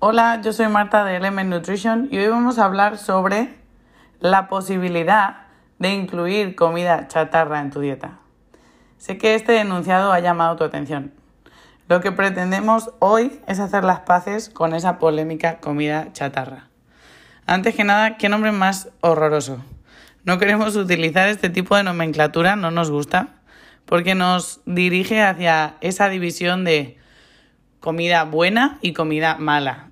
Hola, yo soy Marta de Element Nutrition y hoy vamos a hablar sobre la posibilidad de incluir comida chatarra en tu dieta. Sé que este enunciado ha llamado tu atención. Lo que pretendemos hoy es hacer las paces con esa polémica comida chatarra. Antes que nada, ¿qué nombre más horroroso? No queremos utilizar este tipo de nomenclatura, no nos gusta, porque nos dirige hacia esa división de comida buena y comida mala.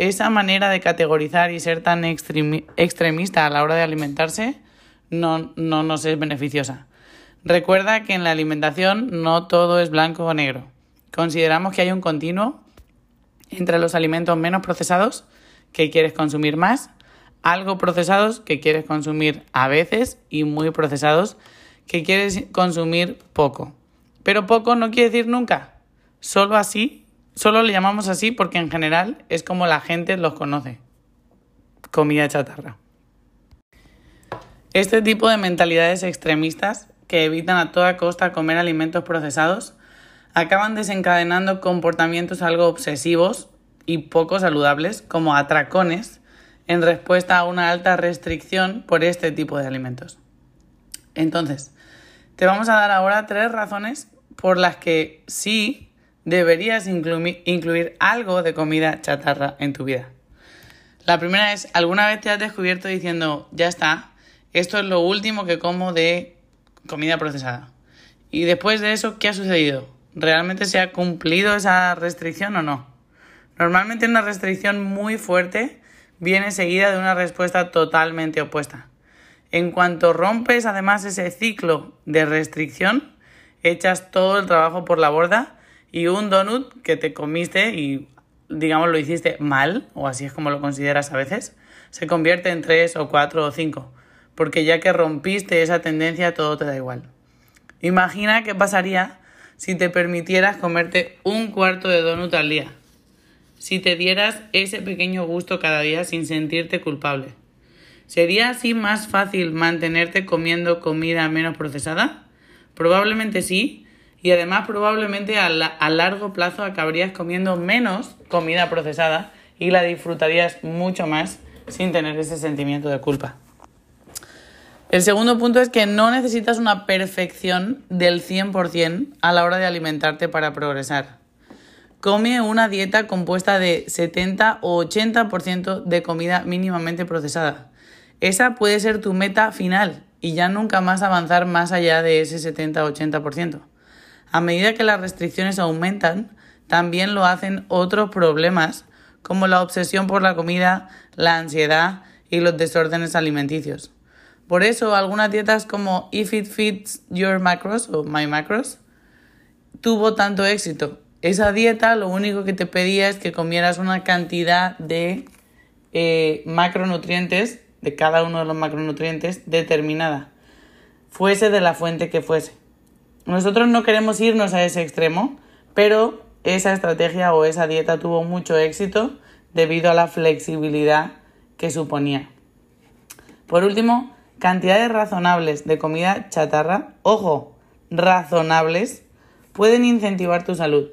Esa manera de categorizar y ser tan extremista a la hora de alimentarse no, no nos es beneficiosa. Recuerda que en la alimentación no todo es blanco o negro. Consideramos que hay un continuo entre los alimentos menos procesados, que quieres consumir más, algo procesados, que quieres consumir a veces, y muy procesados, que quieres consumir poco. Pero poco no quiere decir nunca. Solo así Solo le llamamos así porque en general es como la gente los conoce. Comida chatarra. Este tipo de mentalidades extremistas que evitan a toda costa comer alimentos procesados acaban desencadenando comportamientos algo obsesivos y poco saludables como atracones en respuesta a una alta restricción por este tipo de alimentos. Entonces, te vamos a dar ahora tres razones por las que sí deberías incluir algo de comida chatarra en tu vida. La primera es, ¿alguna vez te has descubierto diciendo, ya está, esto es lo último que como de comida procesada? Y después de eso, ¿qué ha sucedido? ¿Realmente se ha cumplido esa restricción o no? Normalmente una restricción muy fuerte viene seguida de una respuesta totalmente opuesta. En cuanto rompes además ese ciclo de restricción, echas todo el trabajo por la borda y un donut que te comiste y digamos lo hiciste mal, o así es como lo consideras a veces, se convierte en tres o cuatro o cinco, porque ya que rompiste esa tendencia todo te da igual. Imagina qué pasaría si te permitieras comerte un cuarto de donut al día, si te dieras ese pequeño gusto cada día sin sentirte culpable. ¿Sería así más fácil mantenerte comiendo comida menos procesada? Probablemente sí, y además probablemente a, a largo plazo acabarías comiendo menos comida procesada y la disfrutarías mucho más sin tener ese sentimiento de culpa. El segundo punto es que no necesitas una perfección del 100% a la hora de alimentarte para progresar. Come una dieta compuesta de 70 o 80% de comida mínimamente procesada. Esa puede ser tu meta final y ya nunca más avanzar más allá de ese 70 o 80%. A medida que las restricciones aumentan, también lo hacen otros problemas como la obsesión por la comida, la ansiedad y los desórdenes alimenticios. Por eso, algunas dietas como If It Fits Your Macros o My Macros tuvo tanto éxito. Esa dieta lo único que te pedía es que comieras una cantidad de eh, macronutrientes, de cada uno de los macronutrientes, determinada, fuese de la fuente que fuese. Nosotros no queremos irnos a ese extremo, pero esa estrategia o esa dieta tuvo mucho éxito debido a la flexibilidad que suponía. Por último, cantidades razonables de comida chatarra, ojo, razonables, pueden incentivar tu salud.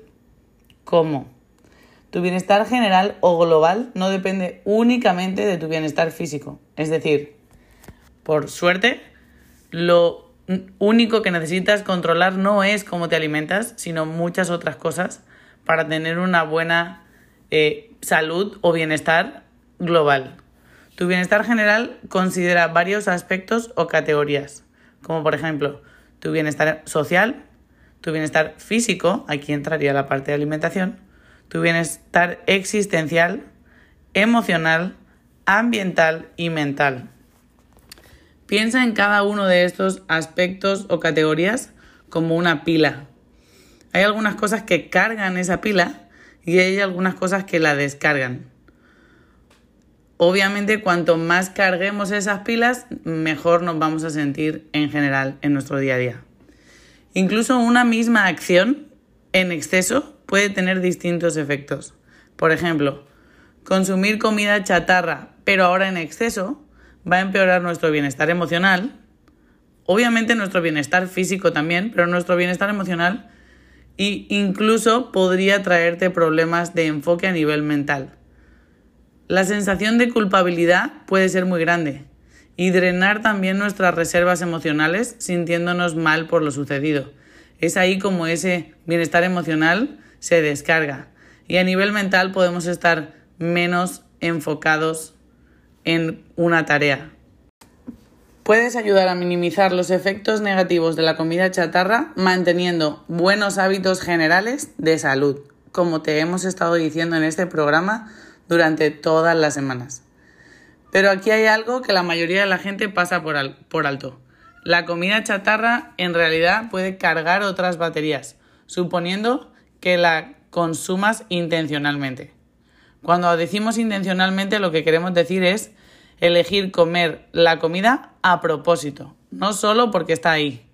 ¿Cómo? Tu bienestar general o global no depende únicamente de tu bienestar físico. Es decir, por suerte, lo único que necesitas controlar no es cómo te alimentas, sino muchas otras cosas para tener una buena eh, salud o bienestar global. Tu bienestar general considera varios aspectos o categorías, como por ejemplo tu bienestar social, tu bienestar físico, aquí entraría la parte de alimentación, tu bienestar existencial, emocional, ambiental y mental. Piensa en cada uno de estos aspectos o categorías como una pila. Hay algunas cosas que cargan esa pila y hay algunas cosas que la descargan. Obviamente, cuanto más carguemos esas pilas, mejor nos vamos a sentir en general en nuestro día a día. Incluso una misma acción en exceso puede tener distintos efectos. Por ejemplo, consumir comida chatarra, pero ahora en exceso, va a empeorar nuestro bienestar emocional, obviamente nuestro bienestar físico también, pero nuestro bienestar emocional e incluso podría traerte problemas de enfoque a nivel mental. La sensación de culpabilidad puede ser muy grande y drenar también nuestras reservas emocionales sintiéndonos mal por lo sucedido. Es ahí como ese bienestar emocional se descarga y a nivel mental podemos estar menos enfocados en una tarea. Puedes ayudar a minimizar los efectos negativos de la comida chatarra manteniendo buenos hábitos generales de salud, como te hemos estado diciendo en este programa durante todas las semanas. Pero aquí hay algo que la mayoría de la gente pasa por, alto. La comida chatarra en realidad puede cargar otras baterías, suponiendo que la consumas intencionalmente. Cuando decimos intencionalmente lo que queremos decir es elegir comer la comida a propósito, no solo porque está ahí,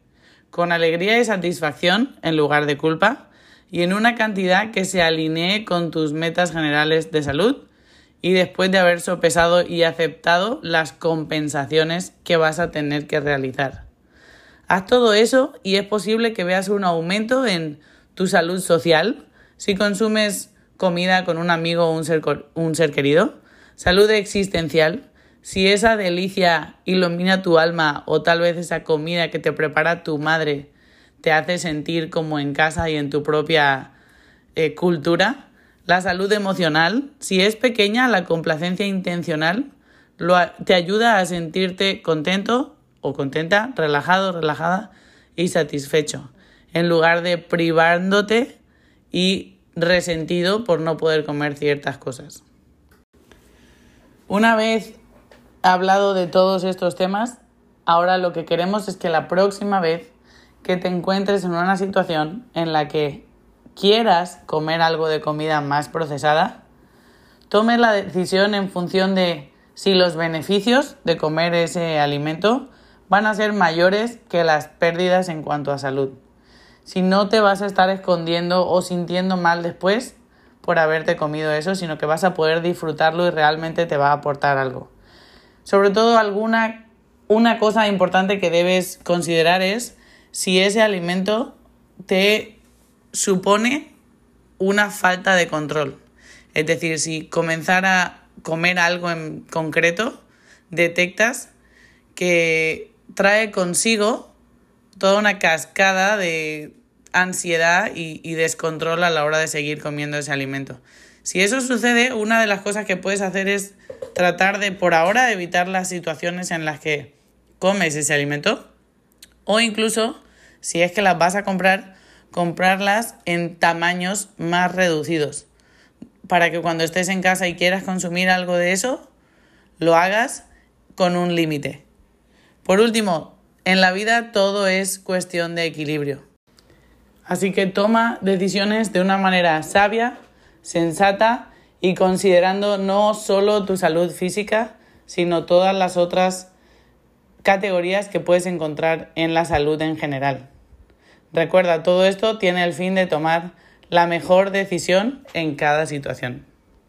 con alegría y satisfacción en lugar de culpa y en una cantidad que se alinee con tus metas generales de salud y después de haber sopesado y aceptado las compensaciones que vas a tener que realizar. Haz todo eso y es posible que veas un aumento en tu salud social si consumes comida con un amigo o un ser, un ser querido, salud existencial, si esa delicia ilumina tu alma o tal vez esa comida que te prepara tu madre te hace sentir como en casa y en tu propia eh, cultura, la salud emocional, si es pequeña, la complacencia intencional te ayuda a sentirte contento o contenta, relajado, relajada y satisfecho, en lugar de privándote y resentido por no poder comer ciertas cosas. Una vez hablado de todos estos temas, ahora lo que queremos es que la próxima vez que te encuentres en una situación en la que quieras comer algo de comida más procesada, tomes la decisión en función de si los beneficios de comer ese alimento van a ser mayores que las pérdidas en cuanto a salud si no te vas a estar escondiendo o sintiendo mal después por haberte comido eso, sino que vas a poder disfrutarlo y realmente te va a aportar algo. Sobre todo alguna una cosa importante que debes considerar es si ese alimento te supone una falta de control. Es decir, si comenzar a comer algo en concreto, detectas que trae consigo toda una cascada de ansiedad y, descontrol a la hora de seguir comiendo ese alimento. Si eso sucede, una de las cosas que puedes hacer es tratar de, por ahora, evitar las situaciones en las que comes ese alimento o incluso, si es que las vas a comprar, comprarlas en tamaños más reducidos para que cuando estés en casa y quieras consumir algo de eso, lo hagas con un límite. Por último, en la vida todo es cuestión de equilibrio. Así que toma decisiones de una manera sabia, sensata y considerando no solo tu salud física, sino todas las otras categorías que puedes encontrar en la salud en general. Recuerda, todo esto tiene el fin de tomar la mejor decisión en cada situación.